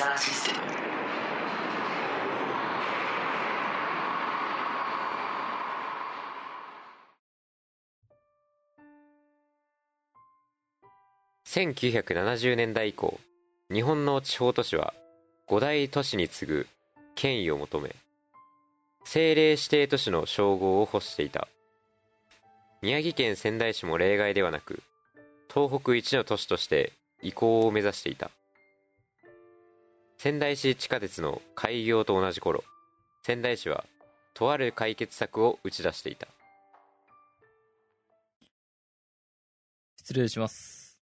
サーシステム1970年代以降日本の地方都市は五大都市に次ぐ権威を求め政令指定都市の称号を欲していた。宮城県仙台市も例外ではなく東北一の都市として移行を目指していた。仙台市地下鉄の開業と同じ頃仙台市はとある解決策を打ち出していた失礼します。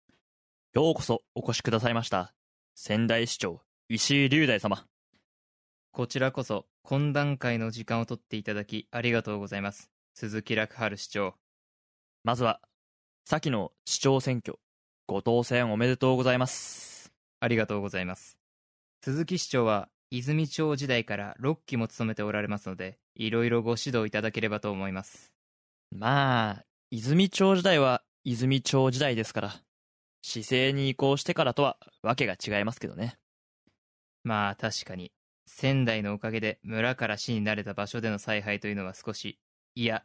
ようこそお越しくださいました仙台市長石井龍大様こちらこそ、懇談会の時間を取っていただき、ありがとうございます。鈴木楽春市長。まずは先の市長選挙ご当選おめでとうございますありがとうございます。鈴木市長は、泉町時代から6期も務めておられますので、いろいろご指導いただければと思います。まあ泉町時代は泉町時代ですから市政に移行してからとはわけが違いますけどねまあ確かに、仙台のおかげで村から市になれた場所での采配というのは少し、いや、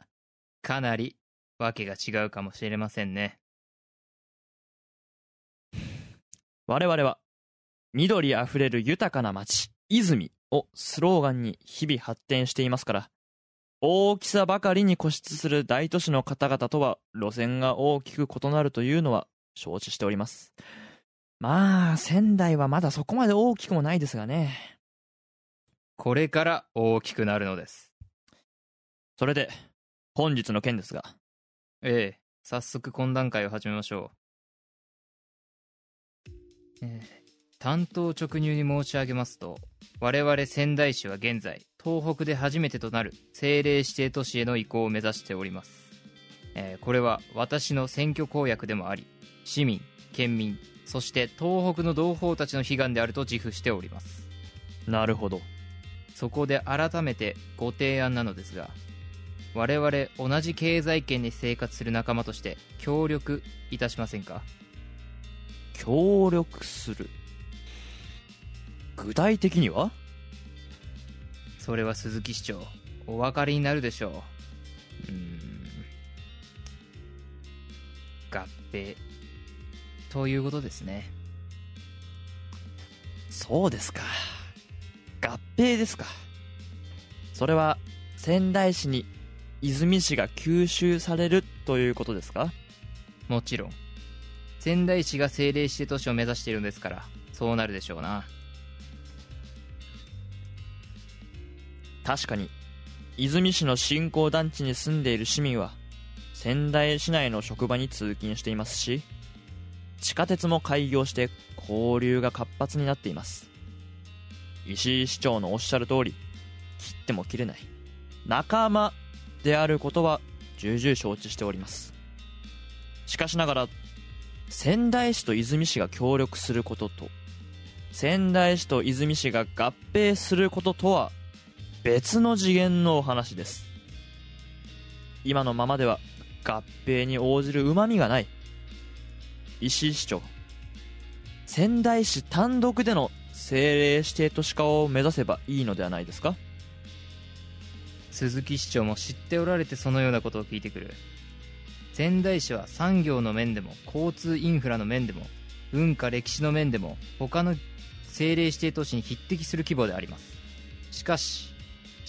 かなり、わけが違うかもしれませんね。我々は緑あふれる豊かな町泉をスローガンに日々発展していますから大きさばかりに固執する大都市の方々とは路線が大きく異なるというのは承知しておりますまあ仙台はまだそこまで大きくもないですがねこれから大きくなるのです。それで本日の件ですがええ、早速懇談会を始めましょう。ええ担当直入に申し上げますと、我々仙台市は現在、東北で初めてとなる政令指定都市への移行を目指しております。えーこれは私の選挙公約でもあり、市民、県民、そして東北の同胞たちの悲願であると自負しております。なるほどそこで改めてご提案なのですが我々同じ経済圏に生活する仲間として協力いたしませんか？協力する？具体的には？それは鈴木市長お分かりになるでしょう。うーん。合併。ということですね。そうですか。合併ですか。それは仙台市に泉市が吸収されるということですか？もちろん。仙台市が政令指定都市を目指しているんですからそうなるでしょうな確かに泉市の新興団地に住んでいる市民は仙台市内の職場に通勤していますし地下鉄も開業して交流が活発になっています。石井市長のおっしゃる通り切っても切れない仲間であることは重々承知しております。しかしながら仙台市と泉市が協力することと仙台市と泉市が合併することとは別の次元のお話です。今のままでは合併に応じるうまみがない。石井市長仙台市単独での政令指定都市化を目指せばいいのではないですか？鈴木市長も知っておられてそのようなことを聞いてくる。仙台市は産業の面でも交通インフラの面でも文化歴史の面でも他の政令指定都市に匹敵する規模であります。しかし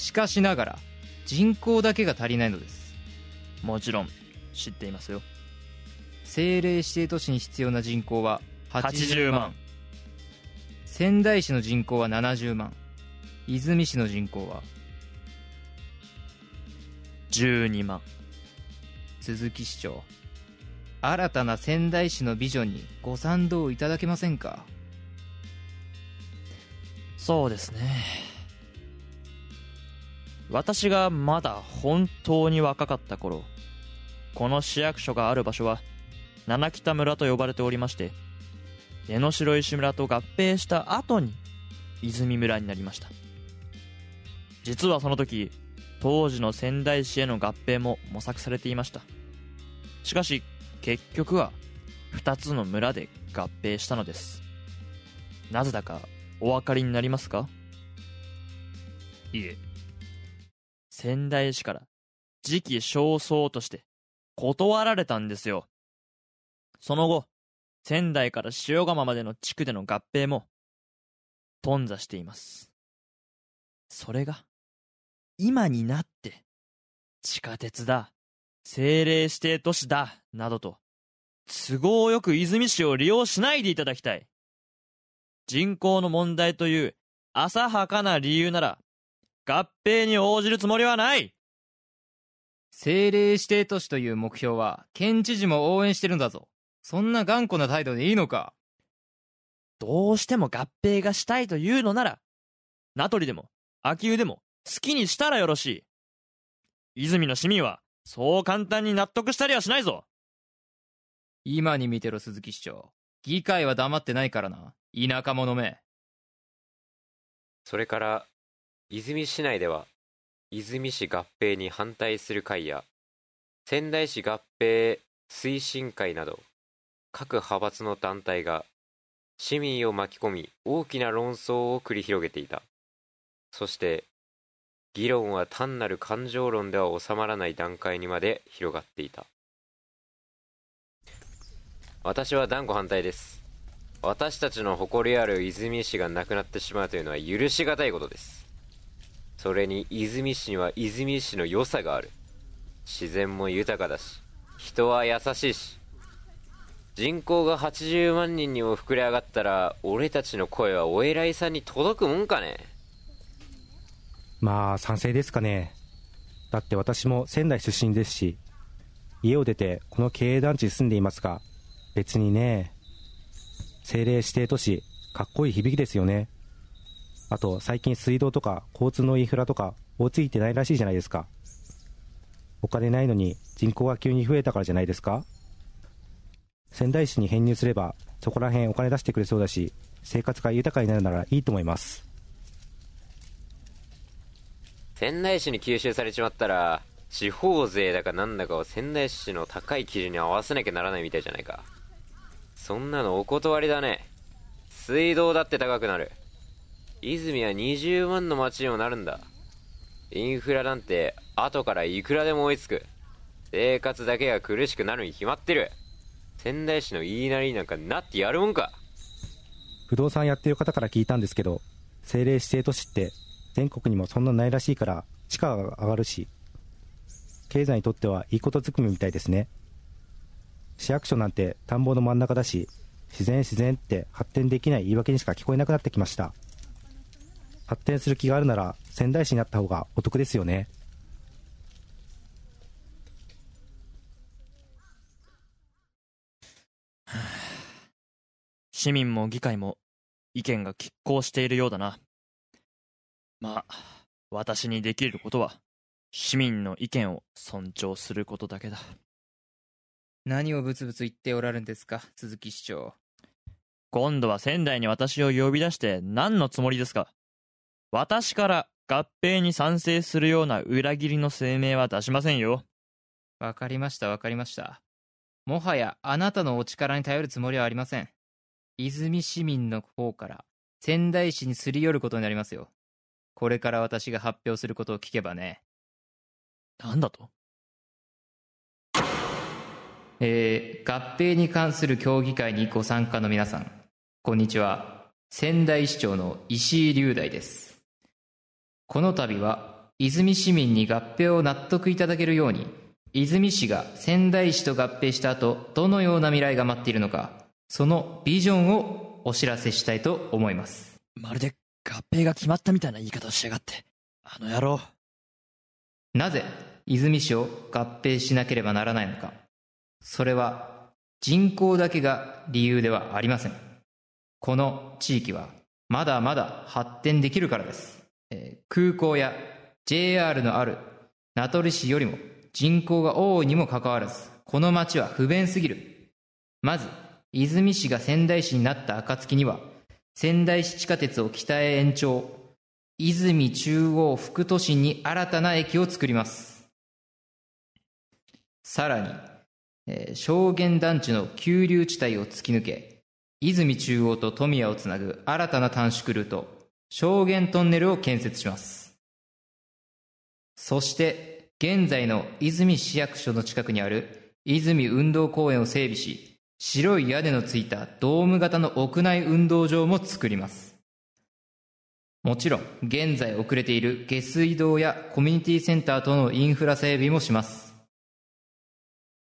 しかしながら人口だけが足りないのです。もちろん知っていますよ。政令指定都市に必要な人口は80万。仙台市の人口は70万。出水市の人口は12万。鈴木市長。新たな仙台市のビジョンにご賛同いただけませんか？そうですね私がまだ本当に若かった頃この市役所がある場所は七北村と呼ばれておりまして江ノ城石村と合併した後に泉村になりました。実はその時当時の仙台市への合併も模索されていました。しかし結局は2つの村で合併したのです。なぜだかお分かりになりますか？いえ。仙台市から時期尚早として断られたんですよ。その後仙台から塩釜までの地区での合併も頓挫しています。それが今になって地下鉄だ政令指定都市だなどと都合よく泉市を利用しないでいただきたい。人口の問題という浅はかな理由なら合併に応じるつもりはない。政令指定都市という目標は県知事も応援してるんだぞ。そんな頑固な態度でいいのか。どうしても合併がしたいというのなら名取でも秋保でも好きにしたらよろしい。泉の市民はそう簡単に納得したりはしないぞ。今に見てろ鈴木市長。議会は黙ってないからな。田舎者め。それから泉市内では泉市合併に反対する会や仙台市合併推進会など各派閥の団体が市民を巻き込み大きな論争を繰り広げていた。そして議論は単なる感情論では収まらない段階にまで広がっていた。私は断固反対です。私たちの誇りある泉市がなくなってしまうというのは許し難いことです。それに泉市には泉市の良さがある。自然も豊かだし人は優しいし人口が80万人にも膨れ上がったら俺たちの声はお偉いさんに届くもんかね。まあ賛成ですかね。だって私も仙台出身ですし家を出てこの経営団地に住んでいますが別にね政令指定都市かっこいい響きですよね。あと最近水道とか交通のインフラとか追いついてないらしいじゃないですか。お金ないのに人口が急に増えたからじゃないですか。仙台市に編入すればそこら辺お金出してくれそうだし生活が豊かになるならいいと思います。仙台市に吸収されちまったら地方税だかなんだかを仙台市の高い基準に合わせなきゃならないみたいじゃないか。そんなのお断りだね。水道だって高くなる。泉は20万の町にもなるんだ。インフラなんて後からいくらでも追いつく。生活だけが苦しくなるに決まってる。仙台市の言いなりなんかなってやるもんか。不動産やってる方から聞いたんですけど政令指定都市って全国にもそんなないらしいから地価が上がるし経済にとってはいいことずくめみたいですね。市役所なんて田んぼの真ん中だし自然自然って発展できない言い訳にしか聞こえなくなってきました。発展する気があるなら仙台市になった方がお得ですよね。市民も議会も意見が拮抗しているようだな。まあ私にできることは市民の意見を尊重することだけだ。何をブツブツ言っておられるんですか鈴木市長。今度は仙台に私を呼び出して何のつもりですか私から合併に賛成するような裏切りの声明は出しませんよ。わかりましたわかりました。もはやあなたのお力に頼るつもりはありません。泉市民の方から仙台市にすり寄ることになりますよ。これから私が発表することを聞けばね。なんだと？えー、合併に関する協議会にご参加の皆さんこんにちは。仙台市長の石井龍大ですこの度は泉市民に合併を納得いただけるように泉市が仙台市と合併した後どのような未来が待っているのかそのビジョンをお知らせしたいと思いますまるで合併が決まったみたいな言い方をしやがって。あの野郎。なぜ泉市を合併しなければならないのかそれは人口だけが理由ではありませんこの地域はまだまだ発展できるからです、えー空港や JR のある名取市よりも人口が多いにもかかわらずこの町は不便すぎる。まず和泉市が仙台市になった暁には仙台市地下鉄を北へ延長。和泉中央副都心に新たな駅を作ります。さらに、えー証言団地の急流地帯を突き抜け泉中央と富谷をつなぐ新たな短縮ルート。証言トンネルを建設します。そして現在の泉市役所の近くにある泉運動公園を整備し白い屋根のついたドーム型の屋内運動場も作ります。もちろん現在遅れている下水道やコミュニティセンター等のインフラ整備もします。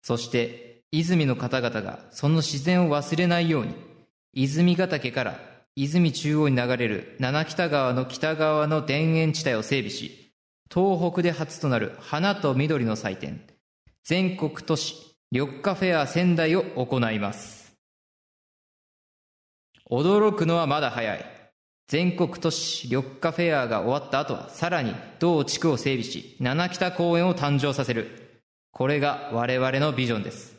そして泉の方々がその自然を忘れないように泉ヶ岳から泉中央に流れる七北川の北側の田園地帯を整備し東北で初となる花と緑の祭典全国都市緑化フェア仙台を行います。驚くのはまだ早い。全国都市緑化フェアが終わった後はさらに同地区を整備し七北公園を誕生させる。これが我々のビジョンです。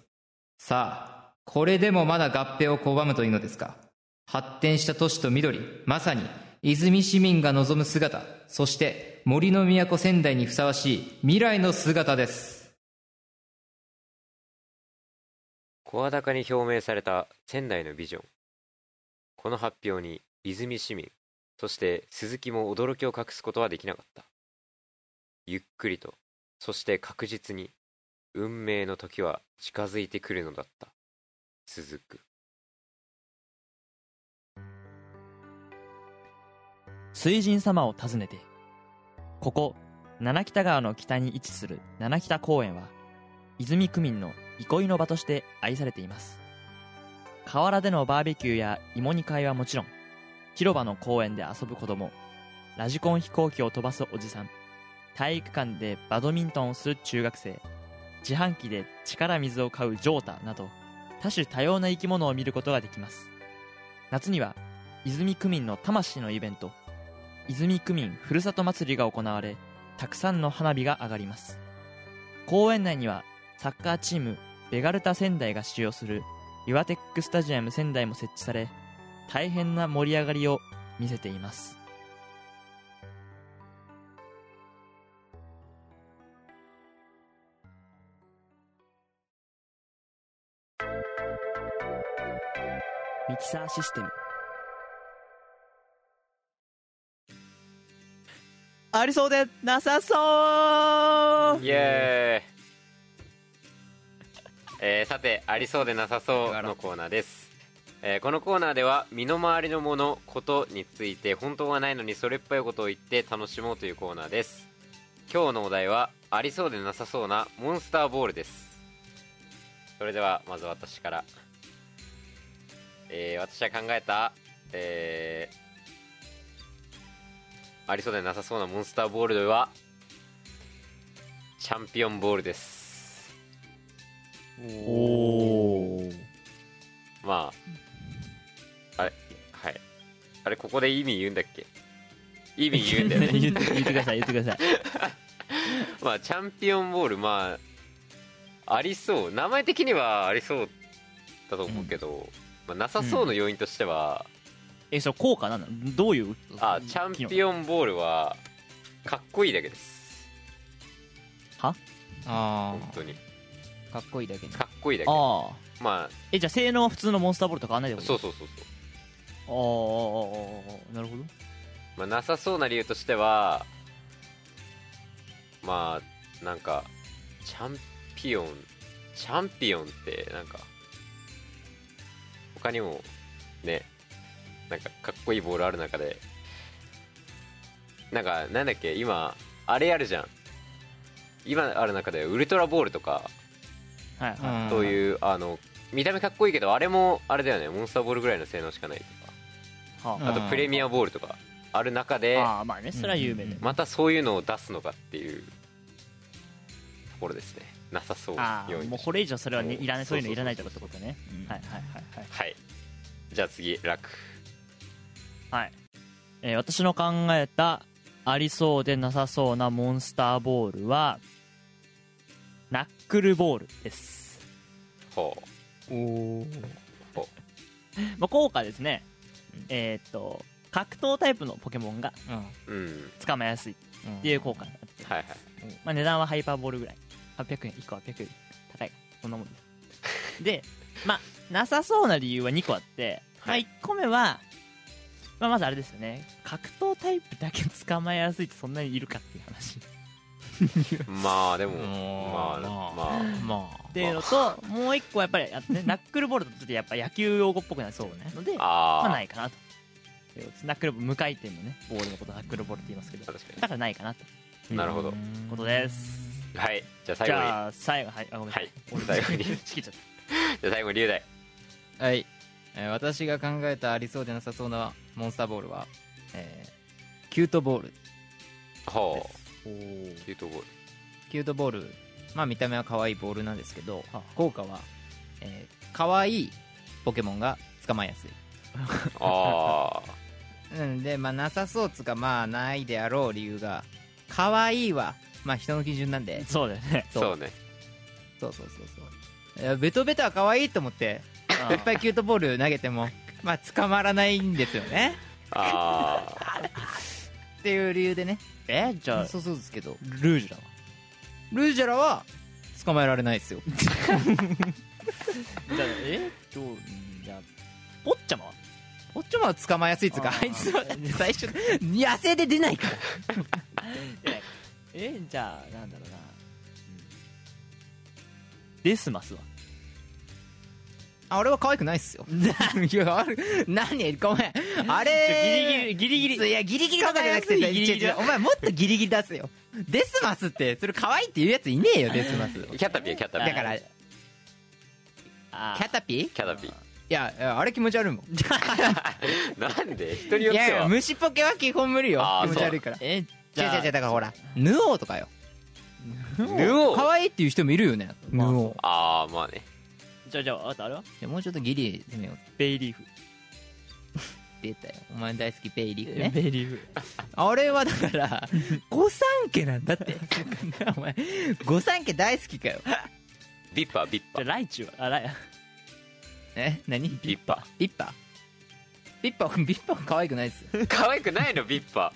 さあこれでもまだ合併を拒むというのですか？発展した都市と緑まさに泉市民が望む姿そして森の都仙台にふさわしい未来の姿です。声高に表明された仙台のビジョン。この発表に泉市民そして鈴木も驚きを隠すことはできなかった。ゆっくりとそして確実に運命の時は近づいてくるのだった。続く。水神様を訪ねてここ七北川の北に位置する七北公園は泉区民の憩いの場として愛されています。河原でのバーベキューや芋煮会はもちろん広場の公園で遊ぶ子供ラジコン飛行機を飛ばすおじさん体育館でバドミントンをする中学生自販機で力水を買うジョータなど多種多様な生き物を見ることができます。夏には泉区民の魂のイベント泉区民ふるさと祭りが行われたくさんの花火が上がります。公園内にはサッカーチームベガルタ仙台が使用するユアテックスタジアム仙台も設置され大変な盛り上がりを見せています。ミキサーシステム。ありそうでなさそう。イエーイ。えーさてありそうでなさそうのコーナーです、えーこのコーナーでは身の回りのものことについて本当はないのにそれっぽいことを言って楽しもうというコーナーです。今日のお題はありそうでなさそうなモンスターボールです。それではまず私から、えー私が考えた、えーありそうでなさそうなモンスターボールはチャンピオンボールです。おおまああれはい。あれここで意味言うんだっけ？意味言うんだよね。言って言ってください言ってください。まあチャンピオンボールまあありそう。名前的にはありそうだと思うけど、まあ、なさそうの要因としては、えそれ効果なんな？のどういう？あチャンピオンボールはかっこいいだけです。あ本当に。あかっこいいだけね。かっこいいだけ。ああまえじゃあ性能は普通のモンスターボールと変わんないってことあそうそうそうそう。ああなるほど。まあ、なさそうな理由としてはまあなんかチャンピオンチャンピオンってなんか他にもねなんかかっこいいボールある中でなんかなんだっけ今あれやるじゃん。今ある中でウルトラボールとかはいはい、そういうあの見た目かっこいいけどあれもあれだよね。モンスターボールぐらいの性能しかないとはかあとうん。プレミアボールとかある中でああまあねそれは有名で、うんまたそういうのを出すのかっていうところですね。なさそうもうこれ以上それは、ね、うんいらないそう。いうのいらないってことね。うん。はい。はいはいはいはい。じゃあ次楽はい、えー私の考えたありそうでなさそうなモンスターボールはナックルボールです、ほう。おまあ、効果ですね。えーっと格闘タイプのポケモンがうん。うん捕まえやすいっていう効果になってはいはい。まあ、値段はハイパーボールぐらい。800円1個800円。高い。そんなもんです。でまあなさそうな理由は2個あって、まあ、1個目は、まあ、まずあれですよね。格闘タイプだけ捕まえやすいってそんなにいるかっていう話。まあでもうん。まあまあ。まあ。まあ。っていうのと、もう1個はやっぱりね ナックルボールだとちょっとやっぱ野球用語っぽくなっちゃうので、まあ、あないかなとナックル無回転のねボールのことをナックルボールって言いますけど。あ確かだからないかなというなるほど。ことです。にはい。じゃあ最じ後に。ゃあ最後はいあごめんなさい、はい。最後に。じゃあ最後に龍大。はい、えー私が考えたありそうでなさそうなモンスターボールは、えーキュートボールほたおうキュートボール。キュートボール。まあ見た目は可愛いボールなんですけどはあ。効果は、えー可愛いポケモンが捕まえやすい。あ うんでまあなさそうつかまあないであろう理由が可愛いはまあ人の基準なんで。そうだよね。あそうね。そうそうそうそう。ベトベトは可愛いと思っていっぱいキュートボール投げてもまあ捕まらないんですよね。ああっていう理由でね。え？じゃあそうそうですけどルージュだわルージュラは捕まえられないですよ。じゃあえ？どうじゃあポッチャマは？こっちも捕まえやすいっつうか？あいつはだって最初野生で出ないから。えじゃあなんだろうな、デスマスは？あ俺は可愛くないっすよ。いやある。何？ごめん。あれギリギリギリギリ。いやギリギリとかじゃなくてギリギリ違う違うお前もっとギリギリ出すよ。デスマスってそれ可愛いって言うやついねえよデスマス。キャタピーキャタピー。だからキあャタピー？いキャタピー。やいやあれ気持ち悪いもん。なんで？人によいやいっては。や虫ポケは基本無理よ。気持ち悪いから。え違じゃあう違う違うだからほらヌオーとかよ。ヌオ可愛いっていう人もいるよね。ヌまあオー。ああまあねじゃあじゃああとあれは？いやもうちょっとギリ攻めよう。ベイリーフ。出たよ。お前大好きベイリーフね。ベイリーフ。あれはだから 御三家なんだって。お前御三家大好きかよ。ビッパービッパじゃあライチュウは？あライえ？何？ビッパビッパビッパ ビッパは可愛くないですよ。ー可愛くないの？ビッパ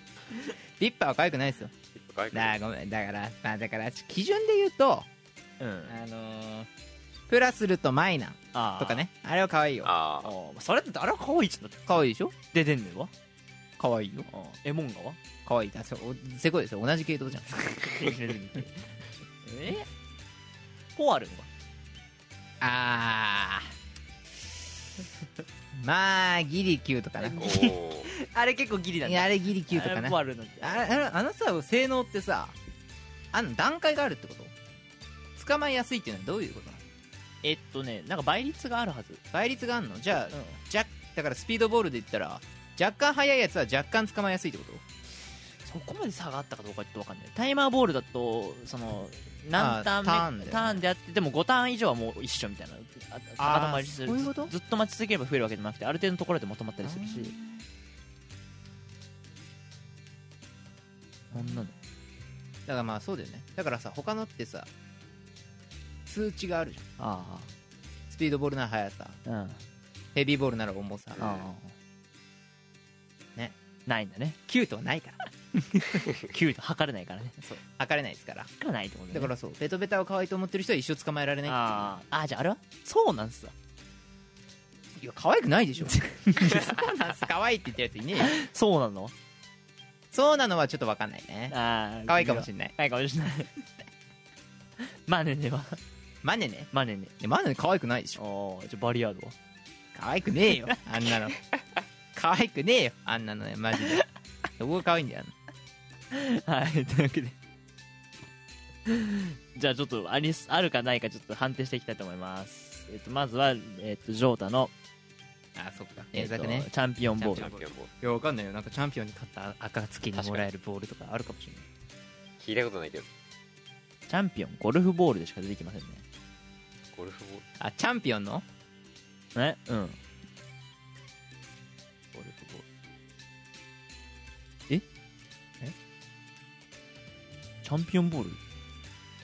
ビッパは可愛くないですよ。ー可愛くない。だごめん。だからまあだから基準で言うとうん。あのープラスルとマイナあー。とかね。あれは可愛いよ。ああーそれってあれは可愛いっつうん。だって可愛いでしょ？ででんねんわ可愛いよ。あー。エモンガは可愛い。だそせこいですよ同じ系統じゃん。え？ポアルンは？あー。まあギリ9とかな。あれ結構ギリなんいやあれギリ9とかな。ポアルンなんてああのあのさ性能ってさあの段階があるってこと？捕まえやすいっていうのはどういうこと？なのえっとねなんか倍率があるはず。倍率があるの？じゃあ、うん。じゃだからスピードボールで言ったら若干速いやつは若干捕まえやすいってこと？そこまで差があったかどうかちょっと分かんない。タイマーボールだとその何ターン目ターンでね。ターンであってでも5ターン以上はもう一緒みたいなああー高止まりする。そういうこと？ずっと待ち続ければ増えるわけじゃなくてある程度のところでまとまったりするし。こんなの。だからまあそうだよね。だからさ他のってさ数値があるじゃん。あスピードボールなら速さ。あうん。ヘビーボールなら重さ。ああ。ね。ないんだね。9とはないから。9と測れないからね。そう。測れないですから。測らないってことね。だからそう。ベトベタを可愛いと思ってる人は一生捕まえられないあーあーじゃああれはそうなんすわ。いや可愛くないでしょ。そうなんす。可愛いって言ったやついねえよ。そうなの？そうなのはちょっと分かんないね。ああ可愛いかもしれんない。可愛いかもしれない。マネネはマネね。マネネいやマネね可愛くないでしょ。おじゃあバリアードは？可愛くねえよあんなの。可愛くねえよあんなのねマジで。どこが可愛いんだよ はいというわけで。じゃあちょっとありすあるかないかちょっと判定していきたいと思います、えっとまずは、えっとジョータの、あそっか。えっと検索ね。チャンピオンボール。チャンピオンボール。いやわかんないよ。なんかチャンピオンに勝った暁に。もらえるボールとかあるかもしれない。聞いたことないけど。チャンピオンゴルフボールでしか出てきませんねゴルフボール。あチャンピオンの？ねうん。ゴルフボール。え？え？チャンピオンボール？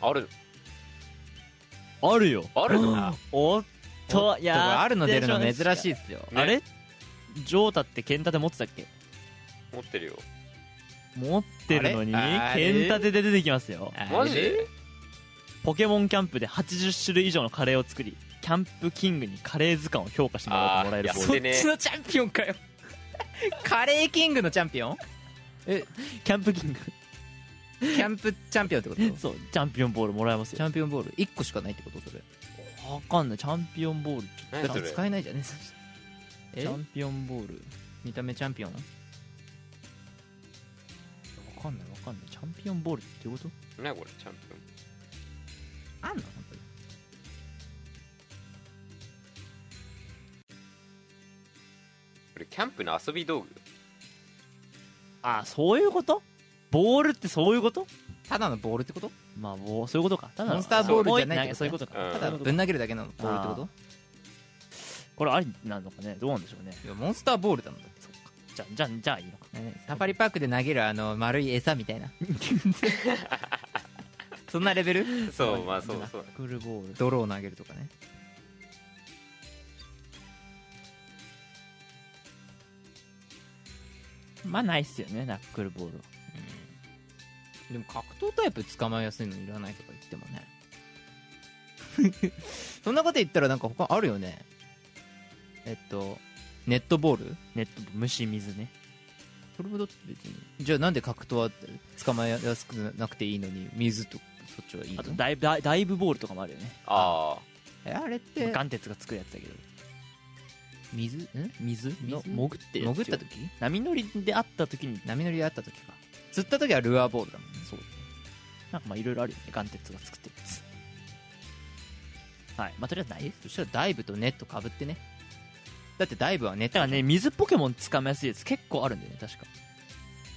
ある。あるよ。ある？のおっと。いやあるの出るの珍しいいっすよ。ね。あれ？ジョータってケンタで持ってたっけ？持ってるよ。持ってるのにあれ？あれ？ケンタで出てきますよ。マジ？でポケモンキャンプで80種類以上のカレーを作りキャンプキングにカレー図鑑を評価してもらうともらえる。あーボールそっちのチャンピオンかよ。カレーキングのチャンピオン？キャンプキング。キャンプチャンピオンってこと？チ そうチャンピオンボールもらえますよ。ャンピオンボール。1個しかないってこと？それ。わかんない。チャンピオンボール何それ？使えないじゃんね。え？チャンピオンボール。見た目チャンピオン？わかんないわかんない。チャンピオンボールっていうこと？何これ？チャンピオンあんの？本当にこれキャンプの遊び道具？あそういうこと？ボールってそういうこと？ただのボールってこと？まあもうそういうことか。ただのモンスターボールじゃないってことそういうことか。うん。ただぶん投げるだけのボールってこと？これありなのかね？どうなんでしょうね。いやモンスターボールだもんだって。そっか。じゃあじゃあじゃあいいのか。ねサファリパークで投げるあの丸い餌みたいな そんなレベル？そうまあそうそう。クルボール。泥を投げるとかね。まあないっすよねナックルボールは。でも格闘タイプ捕まえやすいのいらないとか言ってもね。そんなこと言ったらなんか他あるよね。えっとネットボール？ネット虫水ね。それもだって別に。じゃあなんで格闘は捕まえやすくなくていいのに水とそっちはいいの？あとダイブダイダイブボールとかもあるよね。あえあれって？ガン鉄が作るやつだけど。水？ん？水？の水潜ってるやつ潜った時？波乗りで会った時に。波乗りで会った時か。釣った時はルアーボールだもんね。そう。なんかまあいろいろあるよね。ガン鉄が作ってるやつ。はい。まあとりあえずないですそしたらダイブとネットかぶってね。だってダイブはネットだからね水ポケモン捕まえやすいやつ結構あるんだよね確か。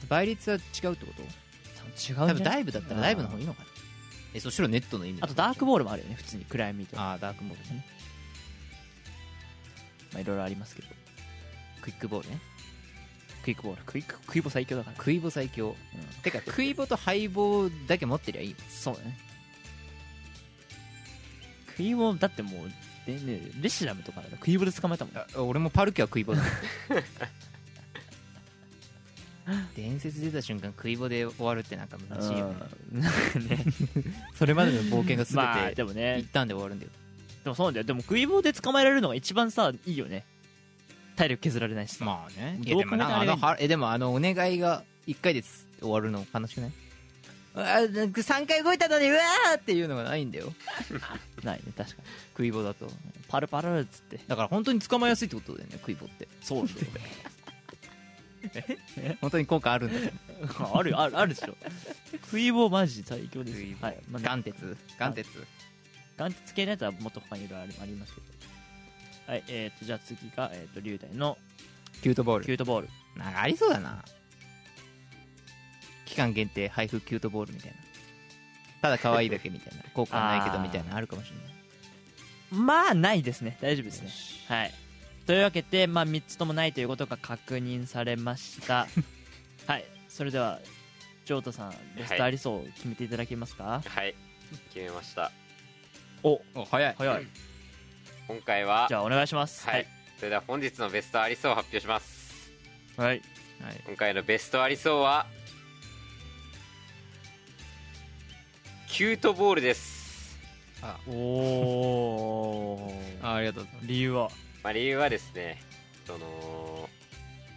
倍率は違うってこと？違う多分ダねイブだったらダイブの方がいいのかなえそしたらネットの意味あとダークボールもあるよね普通に。暗闇とか。ああダークボールね。まあいろいろありますけど。クイックボールね。クイックボール。クイッククイボ最強だからクイボ最強。うん。てかクイボとハイボだけ持ってりゃいいそうだね。クイボだってもうでねレシラムとかだからクイボで捕まえたもん。あ俺もパルキアはクイボだ 伝説出た瞬間クイボで終わるってなんか虚しいよね。うん。なんかねそれまでの冒険が全まあてでもね。一旦で終わるんだよ。でもそうなんだよでもクイボで捕まえられるのが一番さいいよね。体力削られないしさ。まあね。えあのはえでもあのお願いが1回です終わるの悲しくないあなんか3回動いたのにうわーっていうのがないんだよ。ないね確かに。クイボだと。パルパルっつって。だから本当に捕まえやすいってことだよねクイボって。そうだよ本当に効果あるんだ。よ あるよあるあるでしょ。クイボマジ最強ですよ。はい、まあ、ガン鉄ガン鉄ガン鉄系のやつはもっと他にいろいろありありますけど。はいえー、とじゃあ次が、えー、と龍大のキュートボール。キュートボール。なんかありそうだな。期間限定配布キュートボールみたいな。ただ可愛いだけみたいな。効果はないけどみたいなあるかもしれない。まあないですね。大丈夫ですね。はいというわけで、まあ、3つともないということが確認されました。はい。それではジョータさんベストありそう決めていただけますか、はい。決めました。おお早い。早い。今回はじゃあお願いします。はい。それでは本日のベストありそうを発表します。はい。はい。今回のベストありそうはキュートボールです。おおあありがとうございます。理由は？まあ、理由はですねその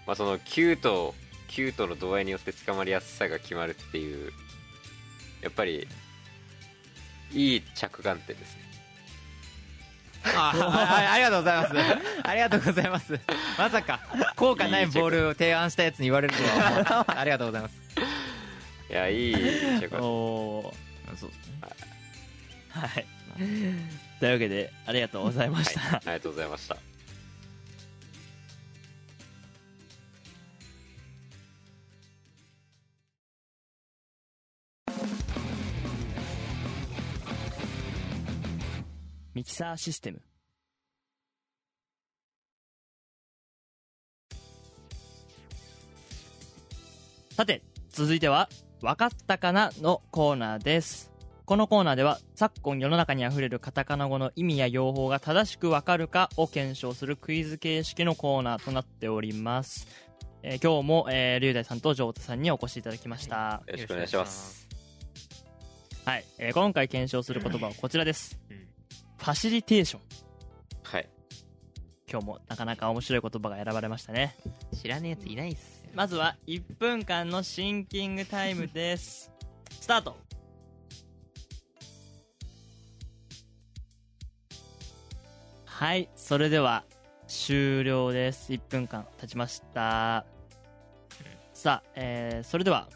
まあそのキュートキュートの度合いによって捕まりやすさが決まるっていうやっぱりいい着眼点ですね。ああありがとうございます。ありがとうございます。まさか効果ないボールを提案したやつに言われるとは。ありがとうございます。いやいい着眼点。おそうですね。はい。というわけでありがとうございました、はい、ありがとうございましたミキサーシステム。さて続いては「わかったかな?」のコーナーです。このコーナーでは昨今世の中にあふれるカタカナ語の意味や用法が正しくわかるかを検証するクイズ形式のコーナーとなっております、えー今日も、えー、龍大さんと城太さんにお越しいただきました。よろしくお願いします。はい、えー今回検証する言葉はこちらです、うんファシリテーション。はい。今日もなかなか面白い言葉が選ばれましたね。知らねえやついないっすよ。まずは1分間のシンキングタイムです。スタート。はいそれでは終了です。1分間経ちました。さあ、えーそれでは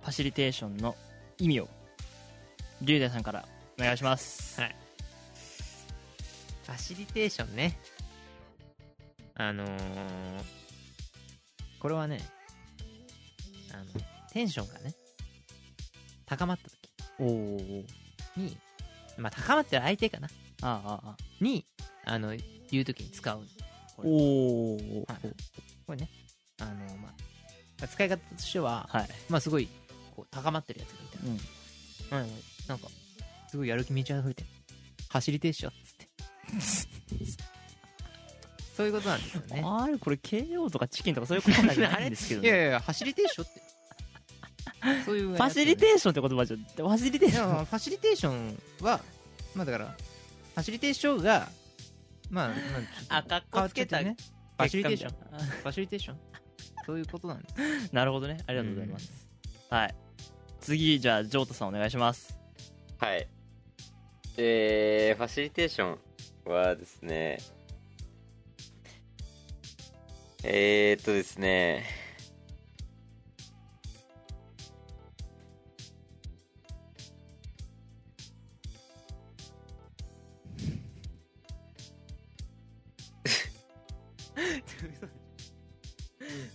ファシリテーションの意味を龍大さんからお願いします。はいファシリテーションね。あのー、これはねあのテンションがね高まった時。おおにまあ高まってる相手かな。ああああにあの言う時に使うこれ。おおはい。これねあのまあ使い方としてははい。まあすごいこう高まってるやつがいた。らうん。うんなんかすごいやる気めちゃ溢れて走りてえっしょっつってそういうことなんですよね。あれこれ KO とかチキンとかそういうことじゃないんですけど、いやいやいや走りてえっしょって。そういうファシリテーーションって言葉じゃファシリテーいション。やファシリテーションはまあだからファシリテーションがまあ、まあ、ちょっとあかっこつけたね。ファシリテーション。ンファシリテーション。そういうことなんです。なるほどね。ありがとうございます、はい。次じゃあジョータさんお願いします。はい。えー、ファシリテーションはですね。えー、っとですね。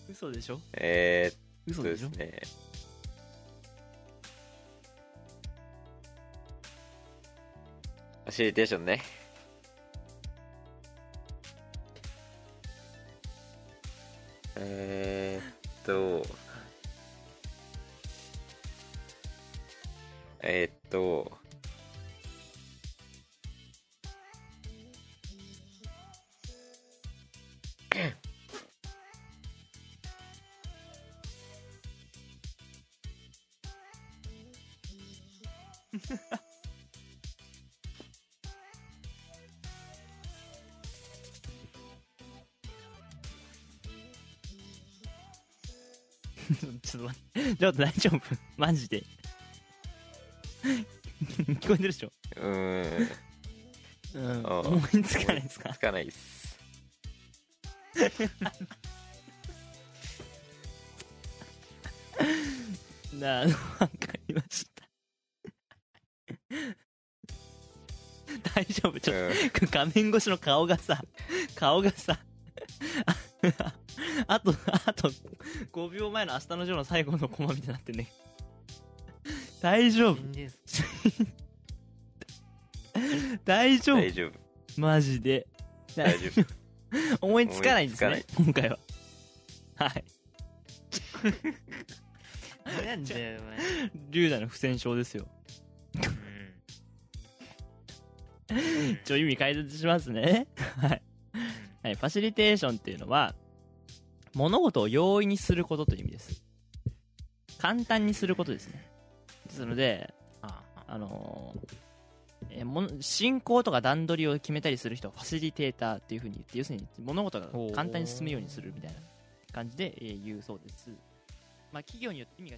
嘘でしょ？えー、嘘ですしょ？ねファシリテーションね ちょっと待ってジョータ大丈夫？マジで？聞こえてるでしょ？うーん。うん。あ思いつかないですか？つかない。っすなあわかりました。大丈夫？ちょっとうん。画面越しの顔がさ、顔がさ、ああと、あと、5秒前の明日のジョーの最後のコマみたいになって んね。大丈夫大丈夫大丈夫マジで。大丈夫 思いつかないんですね、今回は。はい。なんだよお前龍大の不戦勝ですよ。ちょ、意味解説しますね。はい。はい、ファシリテーションっていうのは、物事を容易にすることという意味です。簡単にすることですね。ですので、あのーえーもの進行とか段取りを決めたりする人はファシリテーターっていうふうに言って、要するに物事が簡単に進むようにするみたいな感じで、えー言うそうです。まあ、企業によって意味が